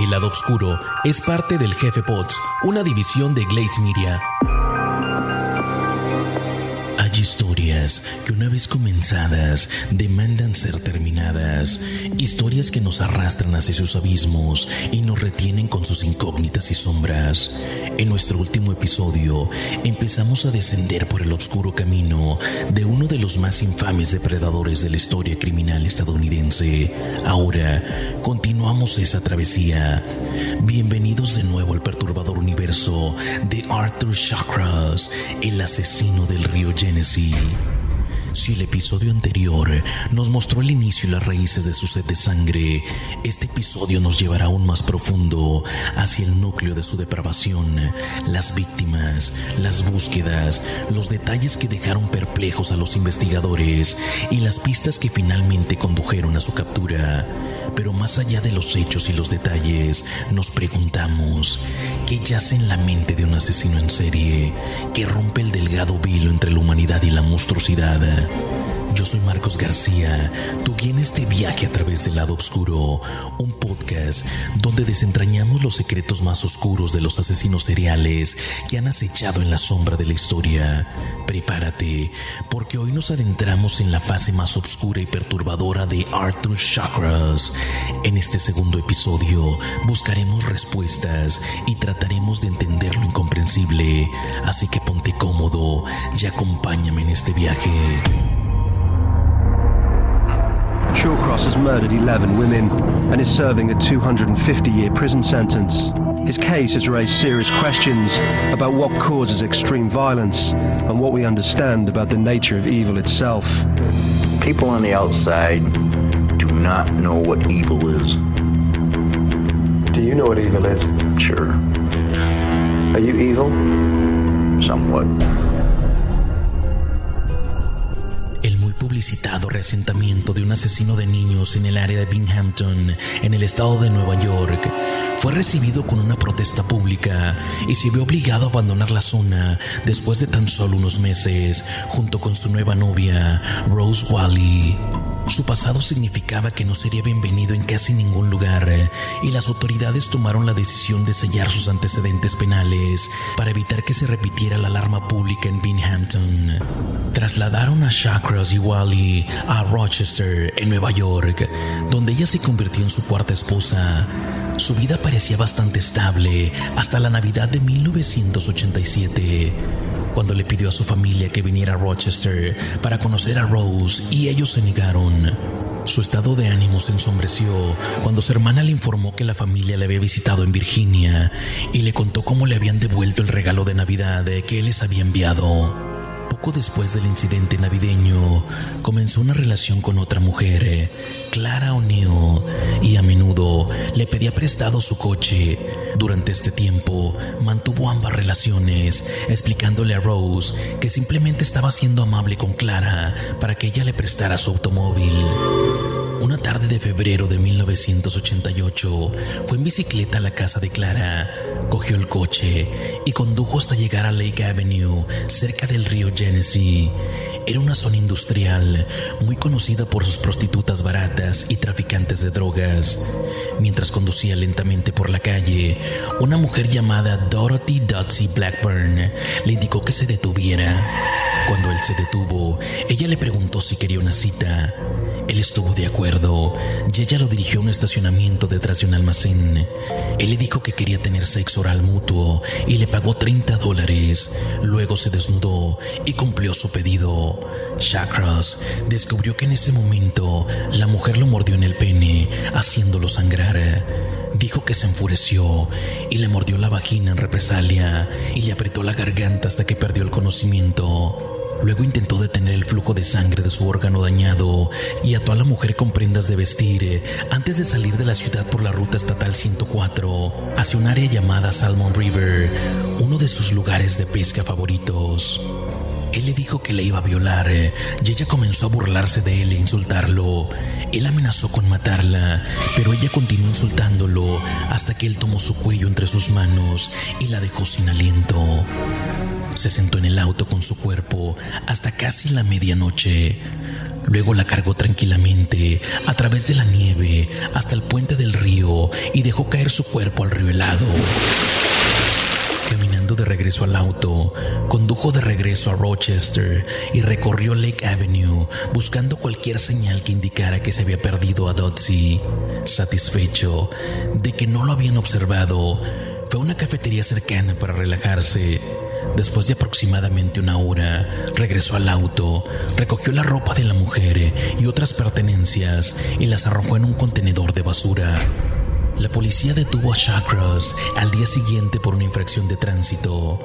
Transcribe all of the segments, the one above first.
El lado oscuro es parte del Jefe Pods, una división de Glades Media. Historias que una vez comenzadas demandan ser terminadas, historias que nos arrastran hacia sus abismos y nos retienen con sus incógnitas y sombras. En nuestro último episodio empezamos a descender por el oscuro camino de uno de los más infames depredadores de la historia criminal estadounidense. Ahora continuamos esa travesía. Bienvenidos de nuevo al perturbador universo de Arthur Chakras, el asesino del río Genesis. Si el episodio anterior nos mostró el inicio y las raíces de su sed de sangre, este episodio nos llevará aún más profundo hacia el núcleo de su depravación, las víctimas, las búsquedas, los detalles que dejaron perplejos a los investigadores y las pistas que finalmente condujeron a su captura. Pero más allá de los hechos y los detalles, nos preguntamos, ¿qué yace en la mente de un asesino en serie que rompe el delgado velo entre la humanidad y la monstruosidad? semana. Yo soy Marcos García, tu guía en este viaje a través del lado oscuro, un podcast donde desentrañamos los secretos más oscuros de los asesinos seriales que han acechado en la sombra de la historia. Prepárate, porque hoy nos adentramos en la fase más oscura y perturbadora de Arthur Chakras. En este segundo episodio buscaremos respuestas y trataremos de entender lo incomprensible, así que ponte cómodo y acompáñame en este viaje. Shawcross has murdered 11 women and is serving a 250 year prison sentence. His case has raised serious questions about what causes extreme violence and what we understand about the nature of evil itself. People on the outside do not know what evil is. Do you know what evil is? Sure, Are you evil? somewhat. Publicitado reasentamiento de un asesino de niños en el área de Binghamton, en el estado de Nueva York, fue recibido con una protesta pública y se vio obligado a abandonar la zona después de tan solo unos meses, junto con su nueva novia, Rose Wally. Su pasado significaba que no sería bienvenido en casi ningún lugar y las autoridades tomaron la decisión de sellar sus antecedentes penales para evitar que se repitiera la alarma pública en Binghamton. Trasladaron a Chakras y Wally a Rochester, en Nueva York, donde ella se convirtió en su cuarta esposa. Su vida parecía bastante estable hasta la Navidad de 1987 cuando le pidió a su familia que viniera a Rochester para conocer a Rose y ellos se negaron. Su estado de ánimo se ensombreció cuando su hermana le informó que la familia le había visitado en Virginia y le contó cómo le habían devuelto el regalo de Navidad que él les había enviado. Poco después del incidente navideño, comenzó una relación con otra mujer, Clara O'Neill, y a menudo le pedía prestado su coche. Durante este tiempo, mantuvo ambas relaciones, explicándole a Rose que simplemente estaba siendo amable con Clara para que ella le prestara su automóvil. Tarde de febrero de 1988 fue en bicicleta a la casa de Clara, cogió el coche y condujo hasta llegar a Lake Avenue, cerca del río Genesee. Era una zona industrial muy conocida por sus prostitutas baratas y traficantes de drogas. Mientras conducía lentamente por la calle, una mujer llamada Dorothy Dotsy Blackburn le indicó que se detuviera. Cuando él se detuvo, ella le preguntó si quería una cita. Él estuvo de acuerdo y ella lo dirigió a un estacionamiento detrás de un almacén. Él le dijo que quería tener sexo oral mutuo y le pagó 30 dólares. Luego se desnudó y cumplió su pedido. Chakras descubrió que en ese momento la mujer lo mordió en el pene, haciéndolo sangrar. Dijo que se enfureció y le mordió la vagina en represalia y le apretó la garganta hasta que perdió el conocimiento. Luego intentó detener el flujo de sangre de su órgano dañado y ató a la mujer con prendas de vestir antes de salir de la ciudad por la ruta estatal 104 hacia un área llamada Salmon River, uno de sus lugares de pesca favoritos. Él le dijo que le iba a violar y ella comenzó a burlarse de él e insultarlo. Él amenazó con matarla, pero ella continuó insultándolo hasta que él tomó su cuello entre sus manos y la dejó sin aliento. Se sentó en el auto con su cuerpo hasta casi la medianoche. Luego la cargó tranquilamente a través de la nieve hasta el puente del río y dejó caer su cuerpo al río helado. Caminando de regreso al auto, condujo de regreso a Rochester y recorrió Lake Avenue buscando cualquier señal que indicara que se había perdido a Dotsy. Satisfecho de que no lo habían observado, fue a una cafetería cercana para relajarse. Después de aproximadamente una hora, regresó al auto, recogió la ropa de la mujer y otras pertenencias y las arrojó en un contenedor de basura. La policía detuvo a Shawcross al día siguiente por una infracción de tránsito.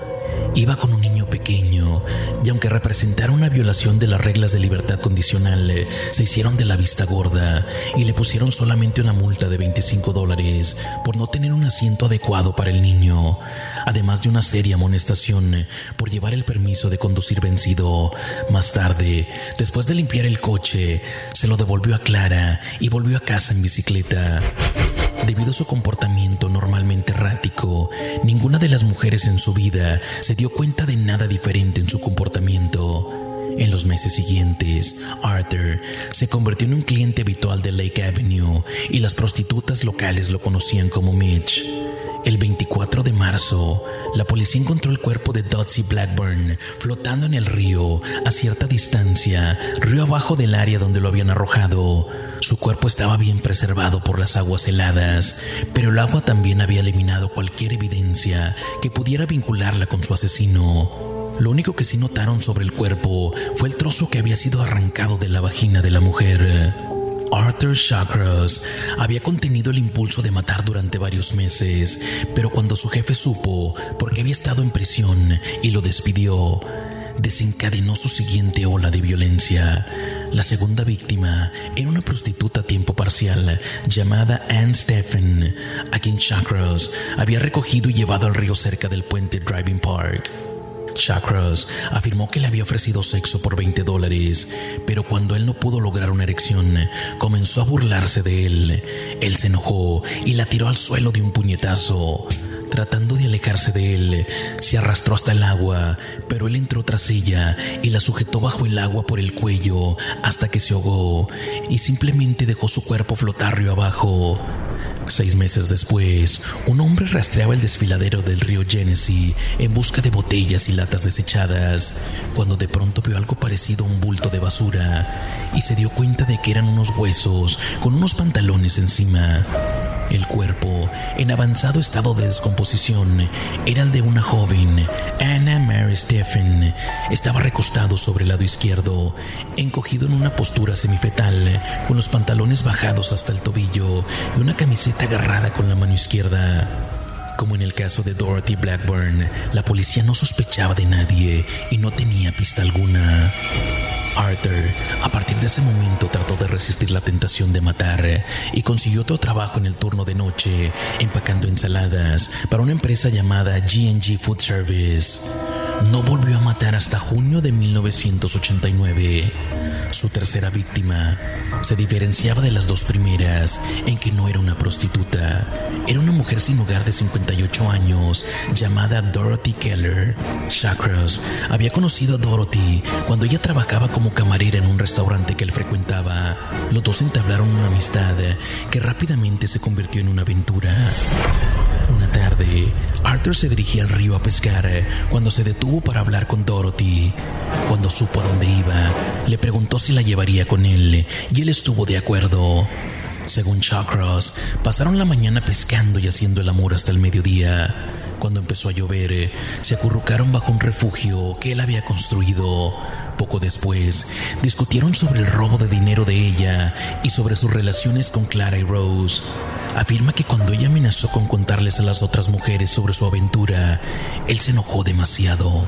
Iba con un niño pequeño y aunque representara una violación de las reglas de libertad condicional, se hicieron de la vista gorda y le pusieron solamente una multa de 25 dólares por no tener un asiento adecuado para el niño, además de una seria amonestación por llevar el permiso de conducir vencido. Más tarde, después de limpiar el coche, se lo devolvió a Clara y volvió a casa en bicicleta. Debido a su comportamiento normalmente errático, ninguna de las mujeres en su vida se dio cuenta de nada diferente en su comportamiento. En los meses siguientes, Arthur se convirtió en un cliente habitual de Lake Avenue y las prostitutas locales lo conocían como Mitch. El 24 de marzo, la policía encontró el cuerpo de Dotsy Blackburn flotando en el río a cierta distancia, río abajo del área donde lo habían arrojado. Su cuerpo estaba bien preservado por las aguas heladas, pero el agua también había eliminado cualquier evidencia que pudiera vincularla con su asesino. Lo único que sí notaron sobre el cuerpo fue el trozo que había sido arrancado de la vagina de la mujer. Arthur Shawcross había contenido el impulso de matar durante varios meses, pero cuando su jefe supo porque había estado en prisión y lo despidió, desencadenó su siguiente ola de violencia. La segunda víctima era una prostituta a tiempo parcial llamada Anne Stephen, a quien Shawcross había recogido y llevado al río cerca del puente Driving Park. Chakras afirmó que le había ofrecido sexo por 20 dólares, pero cuando él no pudo lograr una erección, comenzó a burlarse de él. Él se enojó y la tiró al suelo de un puñetazo. Tratando de alejarse de él, se arrastró hasta el agua, pero él entró tras ella y la sujetó bajo el agua por el cuello hasta que se ahogó y simplemente dejó su cuerpo flotar río abajo. Seis meses después, un hombre rastreaba el desfiladero del río Genesee en busca de botellas y latas desechadas, cuando de pronto vio algo parecido a un bulto de basura y se dio cuenta de que eran unos huesos con unos pantalones encima. El cuerpo, en avanzado estado de descomposición, era el de una joven, Anna Mary Stephen. Estaba recostado sobre el lado izquierdo, encogido en una postura semifetal, con los pantalones bajados hasta el tobillo y una camiseta agarrada con la mano izquierda. Como en el caso de Dorothy Blackburn, la policía no sospechaba de nadie y no tenía pista alguna. Arthur, a partir de ese momento, trató de resistir la tentación de matar y consiguió otro trabajo en el turno de noche, empacando ensaladas para una empresa llamada GG Food Service. No volvió a matar hasta junio de 1989. Su tercera víctima se diferenciaba de las dos primeras en que no era una prostituta. Era una mujer sin hogar de 58 años llamada Dorothy Keller. Shakros había conocido a Dorothy cuando ella trabajaba como camarera en un restaurante que él frecuentaba. Los dos entablaron una amistad que rápidamente se convirtió en una aventura. Tarde, Arthur se dirigía al río a pescar cuando se detuvo para hablar con Dorothy. Cuando supo a dónde iba, le preguntó si la llevaría con él y él estuvo de acuerdo. Según Shawcross, pasaron la mañana pescando y haciendo el amor hasta el mediodía. Cuando empezó a llover, se acurrucaron bajo un refugio que él había construido. Poco después, discutieron sobre el robo de dinero de ella y sobre sus relaciones con Clara y Rose. Afirma que cuando ella amenazó con contarles a las otras mujeres sobre su aventura, él se enojó demasiado.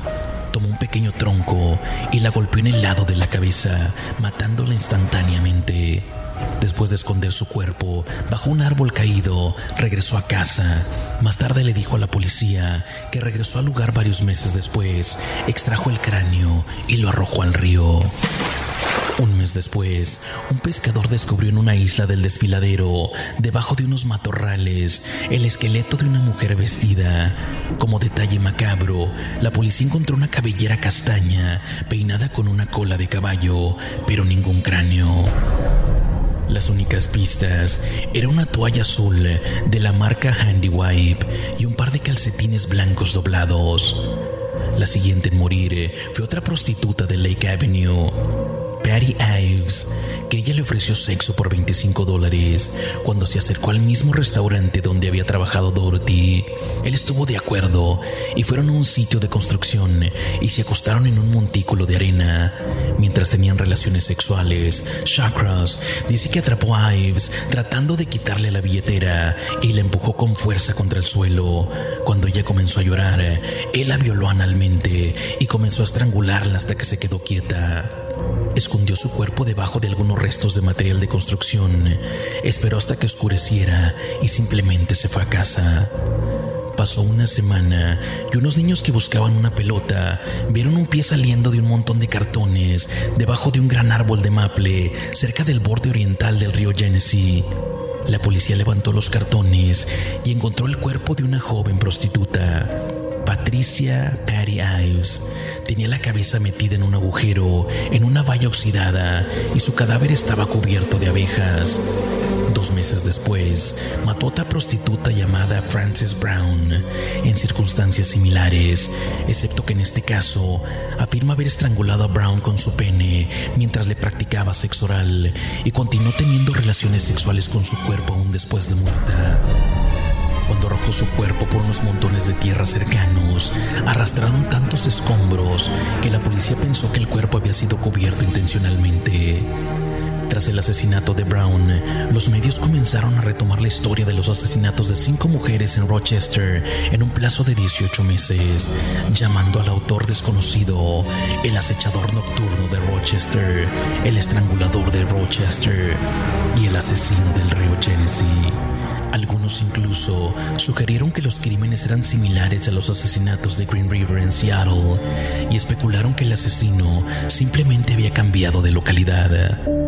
tomó un pequeño tronco y la golpeó en el lado de la cabeza, matándola instantáneamente. Después de esconder su cuerpo bajo un árbol caído, regresó a casa. Más tarde le dijo a la policía que regresó al lugar varios meses después, extrajo el cráneo y lo arrojó al río. Un mes después, un pescador descubrió en una isla del desfiladero, debajo de unos matorrales, el esqueleto de una mujer vestida. Como detalle macabro, la policía encontró una cabellera castaña, peinada con una cola de caballo, pero ningún cráneo. Las únicas pistas era una toalla azul de la marca Handy Wipe y un par de calcetines blancos doblados. La siguiente en morir fue otra prostituta de Lake Avenue, Patty Ives, que ella le ofreció sexo por 25 dólares cuando se acercó al mismo restaurante donde había trabajado Dorothy. Él estuvo de acuerdo y fueron a un sitio de construcción y se acostaron en un montículo de arena. Mientras tenían relaciones sexuales, Chakras dice que atrapó a Ives tratando de quitarle la billetera y la empujó con fuerza contra el suelo. Cuando ella comenzó a llorar, él la violó analmente y comenzó a estrangularla hasta que se quedó quieta. Escondió su cuerpo debajo de algunos restos de material de construcción, esperó hasta que oscureciera y simplemente se fue a casa. Pasó una semana y unos niños que buscaban una pelota vieron un pie saliendo de un montón de cartones debajo de un gran árbol de maple cerca del borde oriental del río Genesee. La policía levantó los cartones y encontró el cuerpo de una joven prostituta. Patricia Patty Ives tenía la cabeza metida en un agujero, en una valla oxidada, y su cadáver estaba cubierto de abejas. Dos meses después, mató a otra prostituta llamada Frances Brown, en circunstancias similares, excepto que en este caso afirma haber estrangulado a Brown con su pene mientras le practicaba sexo oral y continuó teniendo relaciones sexuales con su cuerpo aún después de muerta. Cuando arrojó su cuerpo por unos montones de tierra cercanos, arrastraron tantos escombros que la policía pensó que el cuerpo había sido cubierto intencionalmente. Tras el asesinato de Brown, los medios comenzaron a retomar la historia de los asesinatos de cinco mujeres en Rochester en un plazo de 18 meses, llamando al autor desconocido el acechador nocturno de Rochester, el estrangulador de Rochester y el asesino del río Genesee. Algunos incluso sugirieron que los crímenes eran similares a los asesinatos de Green River en Seattle y especularon que el asesino simplemente había cambiado de localidad.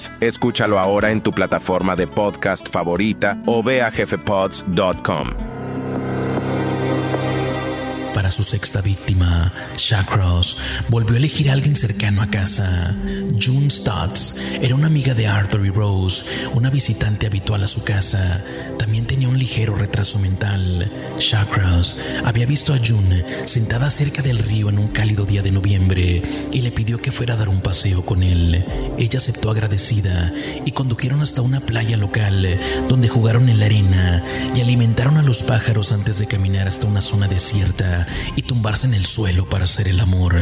Escúchalo ahora en tu plataforma de podcast favorita o ve a jefepods.com. Su sexta víctima, Shacross volvió a elegir a alguien cercano a casa. June Stutz era una amiga de Arthur y Rose, una visitante habitual a su casa. También tenía un ligero retraso mental. Shacross había visto a June sentada cerca del río en un cálido día de noviembre y le pidió que fuera a dar un paseo con él. Ella aceptó agradecida y condujeron hasta una playa local donde jugaron en la arena y alimentaron a los pájaros antes de caminar hasta una zona desierta y tumbarse en el suelo para hacer el amor.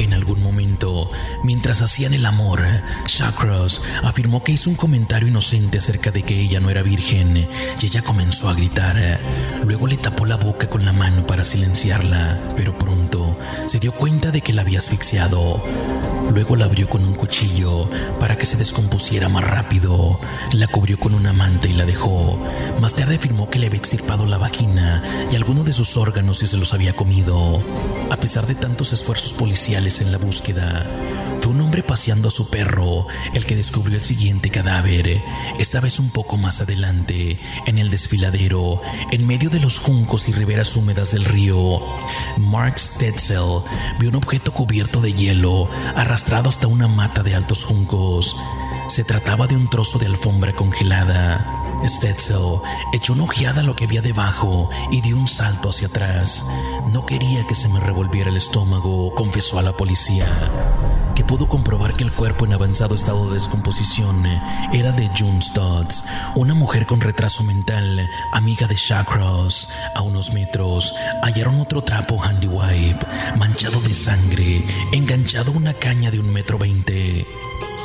En algún momento, mientras hacían el amor, Shacross afirmó que hizo un comentario inocente acerca de que ella no era virgen y ella comenzó a gritar. Luego le tapó la boca con la mano para silenciarla, pero pronto se dio cuenta de que la había asfixiado. Luego la abrió con un cuchillo para que se descompusiera más rápido. La cubrió con una manta y la dejó. Más tarde afirmó que le había extirpado la vagina y algunos de sus órganos y se los había comido. A pesar de tantos esfuerzos policiales en la búsqueda, fue un hombre paseando a su perro el que descubrió el siguiente cadáver, esta vez un poco más adelante, en el desfiladero, en medio de los juncos y riberas húmedas del río. Mark Stetzel vio un objeto cubierto de hielo, arrastrado hasta una mata de altos juncos. Se trataba de un trozo de alfombra congelada. Stetzel echó una ojeada a lo que había debajo y dio un salto hacia atrás. No quería que se me revolviera el estómago, confesó a la policía que pudo comprobar que el cuerpo en avanzado estado de descomposición era de June Stotts, una mujer con retraso mental, amiga de Shawcross. A unos metros hallaron otro trapo handy wipe, manchado de sangre, enganchado a una caña de un metro veinte.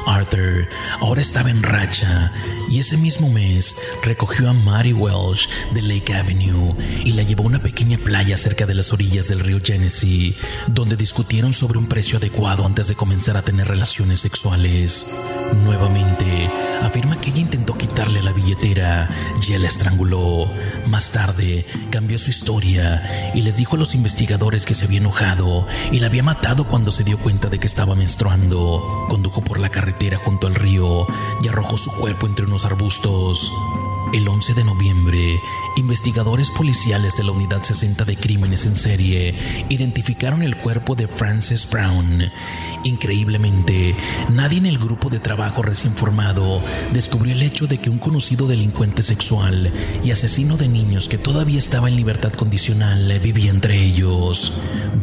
Arthur ahora estaba en racha y ese mismo mes recogió a Mary Welsh de Lake Avenue y la llevó a una pequeña playa cerca de las orillas del río Genesee, donde discutieron sobre un precio adecuado antes de comenzar a tener relaciones sexuales. Nuevamente, afirma que ella intentó quitarle la billetera y él la estranguló. Más tarde, cambió su historia y les dijo a los investigadores que se había enojado y la había matado cuando se dio cuenta de que estaba menstruando. Condujo por la carretera junto al río y arrojó su cuerpo entre unos arbustos. El 11 de noviembre, investigadores policiales de la Unidad 60 de Crímenes en Serie identificaron el cuerpo de Frances Brown. Increíblemente, nadie en el grupo de trabajo recién formado descubrió el hecho de que un conocido delincuente sexual y asesino de niños que todavía estaba en libertad condicional vivía entre ellos.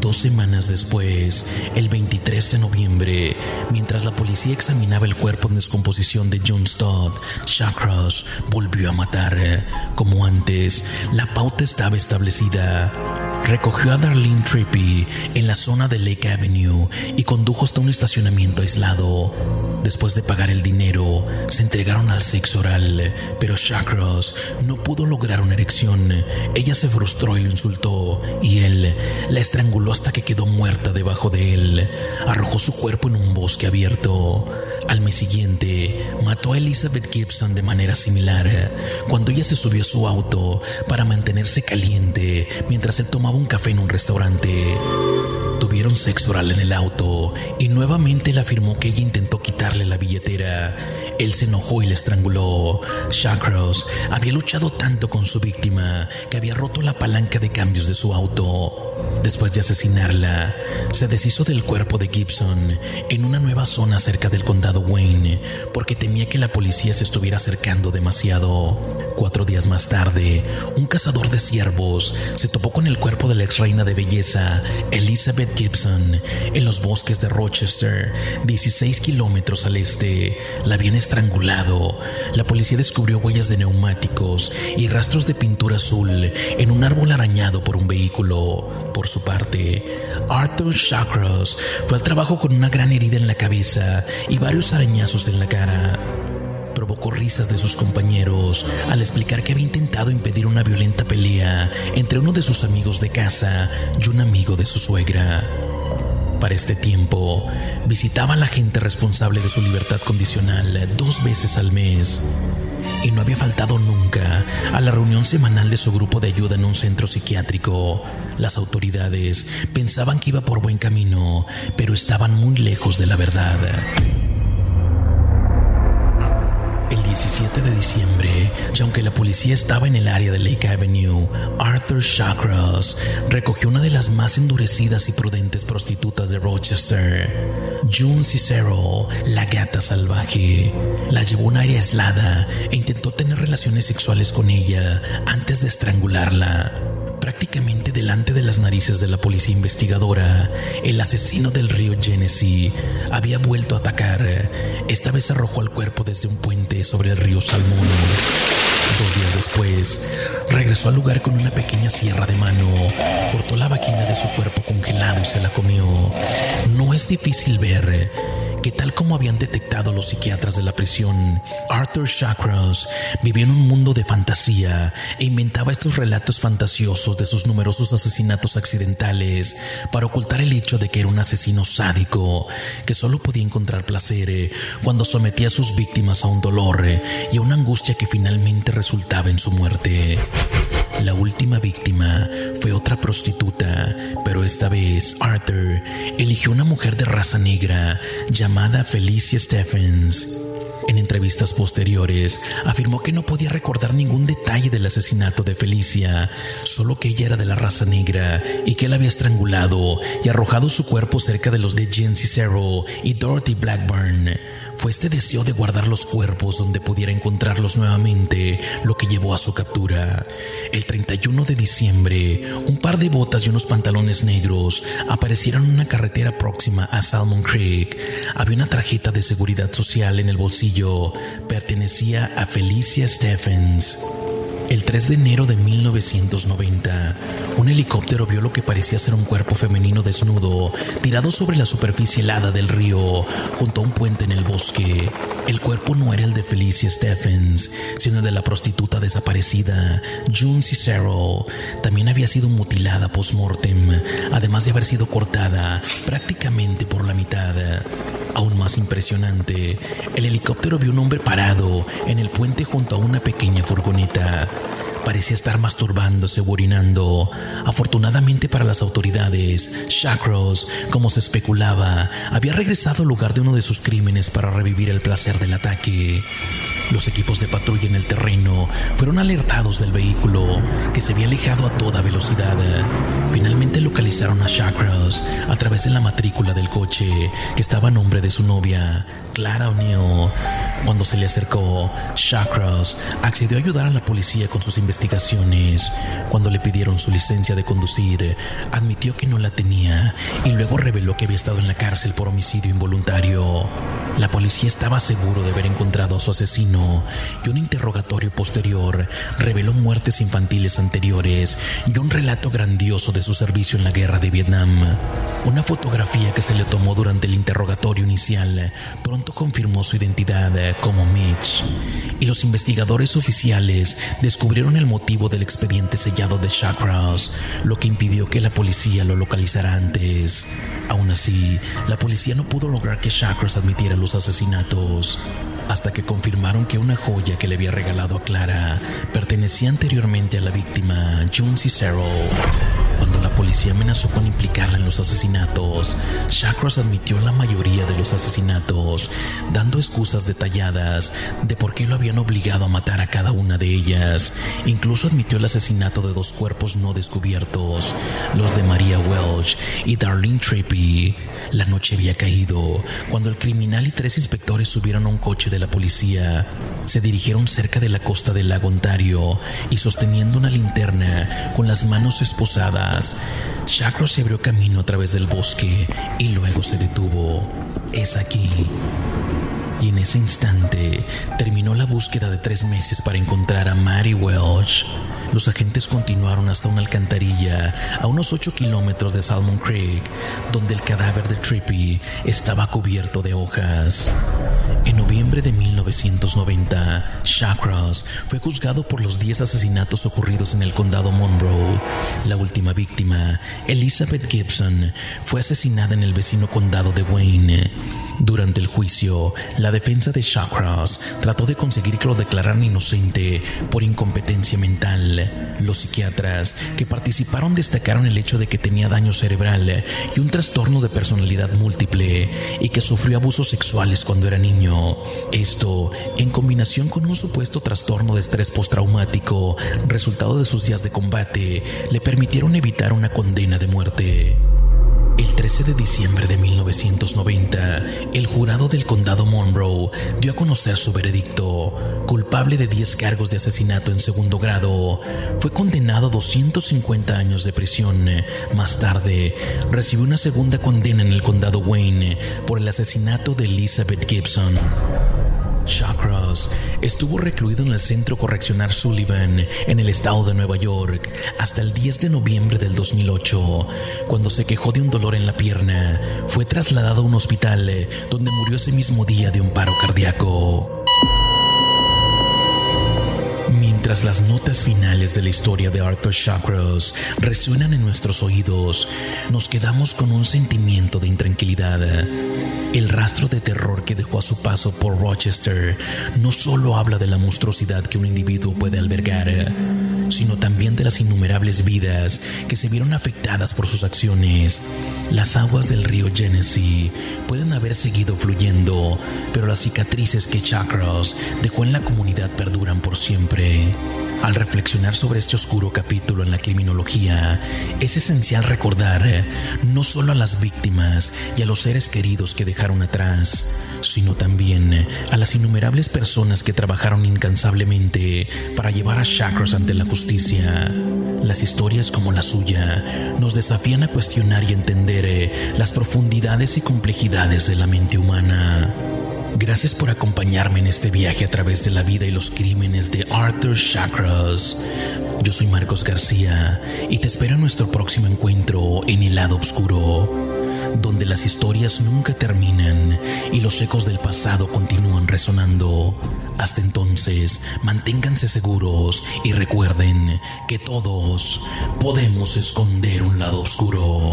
Dos semanas después, el 23 de noviembre, mientras la policía examinaba el cuerpo en descomposición de John Stott, Shawcross volvió a matar. Como antes, la pauta estaba establecida. Recogió a Darlene Trippy en la zona de Lake Avenue y condujo hasta un estacionamiento aislado. Después de pagar el dinero, se entregaron al sexo oral, pero Shawcross no pudo lograr una erección. Ella se frustró y lo insultó, y él la estranguló hasta que quedó muerta debajo de él. Arrojó su cuerpo en un bosque abierto. Al mes siguiente, mató a Elizabeth Gibson de manera similar, cuando ella se subió a su auto para mantenerse caliente mientras él tomaba un café en un restaurante. Tuvieron sexo oral en el auto y nuevamente le afirmó que ella intentó quitarle la billetera. Él se enojó y le estranguló. Shawcross había luchado tanto con su víctima que había roto la palanca de cambios de su auto. Después de asesinarla, se deshizo del cuerpo de Gibson en una nueva zona cerca del condado Wayne porque temía que la policía se estuviera acercando demasiado. Cuatro días más tarde, un cazador de ciervos se topó con el cuerpo de la ex reina de belleza, Elizabeth Gibson, en los bosques de Rochester, 16 kilómetros al este. La habían estrangulado. La policía descubrió huellas de neumáticos y rastros de pintura azul en un árbol arañado por un vehículo. Por su parte, Arthur Shawcross fue al trabajo con una gran herida en la cabeza y varios arañazos en la cara. Provocó risas de sus compañeros al explicar que había intentado impedir una violenta pelea entre uno de sus amigos de casa y un amigo de su suegra. Para este tiempo, visitaba a la gente responsable de su libertad condicional dos veces al mes y no había faltado nunca a la reunión semanal de su grupo de ayuda en un centro psiquiátrico. Las autoridades pensaban que iba por buen camino, pero estaban muy lejos de la verdad. El 17 de diciembre, y aunque la policía estaba en el área de Lake Avenue, Arthur Shawcross recogió una de las más endurecidas y prudentes prostitutas de Rochester, June Cicero, la gata salvaje. La llevó a un área aislada e intentó tener relaciones sexuales con ella antes de estrangularla. Prácticamente delante de las narices de la policía investigadora, el asesino del río Genesee había vuelto a atacar. Esta vez arrojó al cuerpo desde un puente sobre el río Salmón. Dos días después, regresó al lugar con una pequeña sierra de mano, cortó la vagina de su cuerpo congelado y se la comió. No es difícil ver que tal como habían detectado los psiquiatras de la prisión, Arthur Shawcross vivía en un mundo de fantasía e inventaba estos relatos fantasiosos de sus numerosos asesinatos accidentales para ocultar el hecho de que era un asesino sádico que solo podía encontrar placer eh, cuando sometía a sus víctimas a un dolor eh, y a una angustia que finalmente resultaba en su muerte. La última víctima fue otra prostituta, pero esta vez Arthur eligió una mujer de raza negra llamada Felicia Stephens. En entrevistas posteriores, afirmó que no podía recordar ningún detalle del asesinato de Felicia, solo que ella era de la raza negra y que él había estrangulado y arrojado su cuerpo cerca de los de Jen Cicero y Dorothy Blackburn. Fue este deseo de guardar los cuerpos donde pudiera encontrarlos nuevamente lo que llevó a su captura. El 31 de diciembre, un par de botas y unos pantalones negros aparecieron en una carretera próxima a Salmon Creek. Había una tarjeta de seguridad social en el bolsillo. Pertenecía a Felicia Stephens. El 3 de enero de 1990, un helicóptero vio lo que parecía ser un cuerpo femenino desnudo tirado sobre la superficie helada del río junto a un puente en el bosque. El cuerpo no era el de Felicia Stephens, sino el de la prostituta desaparecida, June Cicero. También había sido mutilada post-mortem, además de haber sido cortada prácticamente por la mitad. Aún más impresionante, el helicóptero vio un hombre parado en el puente junto a una pequeña furgoneta. Parecía estar masturbándose orinando. Afortunadamente para las autoridades, Shacros, como se especulaba, había regresado al lugar de uno de sus crímenes para revivir el placer del ataque. Los equipos de patrulla en el terreno fueron alertados del vehículo, que se había alejado a toda velocidad. Finalmente localizaron a Shacros a través de la matrícula del coche, que estaba a nombre de su novia, Clara O'Neill. Cuando se le acercó, Shacros accedió a ayudar a la policía con sus investigaciones. Cuando le pidieron su licencia de conducir, admitió que no la tenía y luego reveló que había estado en la cárcel por homicidio involuntario. La policía estaba seguro de haber encontrado a su asesino y un interrogatorio posterior reveló muertes infantiles anteriores y un relato grandioso de su servicio en la guerra de Vietnam. Una fotografía que se le tomó durante el interrogatorio inicial pronto confirmó su identidad como Mitch y los investigadores oficiales descubrieron el motivo del expediente sellado de Shawcross, lo que impidió que la policía lo localizara antes. Aún así, la policía no pudo lograr que Shawcross admitiera los asesinatos hasta que confirmaron que una joya que le había regalado a Clara pertenecía anteriormente a la víctima, June Cicero. Policía amenazó con implicarla en los asesinatos, Shacross admitió la mayoría de los asesinatos, dando excusas detalladas de por qué lo habían obligado a matar a cada una de ellas. Incluso admitió el asesinato de dos cuerpos no descubiertos, los de Maria Welch y Darlene Trippy. La noche había caído cuando el criminal y tres inspectores subieron a un coche de la policía. Se dirigieron cerca de la costa del lago Ontario y sosteniendo una linterna con las manos esposadas, Shacro se abrió camino a través del bosque y luego se detuvo. Es aquí. Y en ese instante terminó la búsqueda de tres meses para encontrar a Mary Welch. Los agentes continuaron hasta una alcantarilla a unos 8 kilómetros de Salmon Creek, donde el cadáver de Trippy estaba cubierto de hojas. En noviembre de 1990, Shawcross fue juzgado por los 10 asesinatos ocurridos en el condado Monroe. La última víctima, Elizabeth Gibson, fue asesinada en el vecino condado de Wayne. Durante el juicio, la defensa de Shawcross trató de conseguir que lo declararan inocente por incompetencia mental. Los psiquiatras que participaron destacaron el hecho de que tenía daño cerebral y un trastorno de personalidad múltiple y que sufrió abusos sexuales cuando era niño. Esto, en combinación con un supuesto trastorno de estrés postraumático, resultado de sus días de combate, le permitieron evitar una condena de muerte. El 13 de diciembre de 1990, el jurado del condado Monroe dio a conocer su veredicto. Culpable de 10 cargos de asesinato en segundo grado, fue condenado a 250 años de prisión. Más tarde, recibió una segunda condena en el condado Wayne por el asesinato de Elizabeth Gibson. Shawcross estuvo recluido en el Centro Correccional Sullivan en el estado de Nueva York hasta el 10 de noviembre del 2008. Cuando se quejó de un dolor en la pierna, fue trasladado a un hospital donde murió ese mismo día de un paro cardíaco. Mientras las notas finales de la historia de Arthur Shawcross resuenan en nuestros oídos, nos quedamos con un sentimiento de intranquilidad. El rastro de terror que dejó a su paso por Rochester no solo habla de la monstruosidad que un individuo puede albergar. Sino también de las innumerables vidas que se vieron afectadas por sus acciones. Las aguas del río Genesee pueden haber seguido fluyendo, pero las cicatrices que Chakras dejó en la comunidad perduran por siempre. Al reflexionar sobre este oscuro capítulo en la criminología, es esencial recordar no solo a las víctimas y a los seres queridos que dejaron atrás, sino también a las innumerables personas que trabajaron incansablemente para llevar a Chakras ante la justicia. Las historias como la suya nos desafían a cuestionar y entender las profundidades y complejidades de la mente humana. Gracias por acompañarme en este viaje a través de la vida y los crímenes de Arthur Chakras. Yo soy Marcos García y te espero en nuestro próximo encuentro en el lado oscuro, donde las historias nunca terminan y los ecos del pasado continúan resonando. Hasta entonces, manténganse seguros y recuerden que todos podemos esconder un lado oscuro.